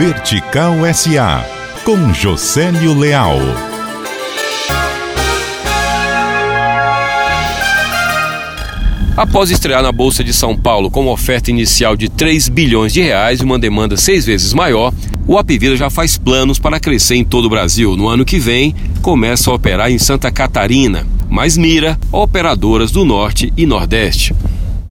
Vertical SA, com Josélio Leal. Após estrear na Bolsa de São Paulo com uma oferta inicial de 3 bilhões de reais e uma demanda seis vezes maior, o Apivida já faz planos para crescer em todo o Brasil. No ano que vem, começa a operar em Santa Catarina, mas mira operadoras do Norte e Nordeste.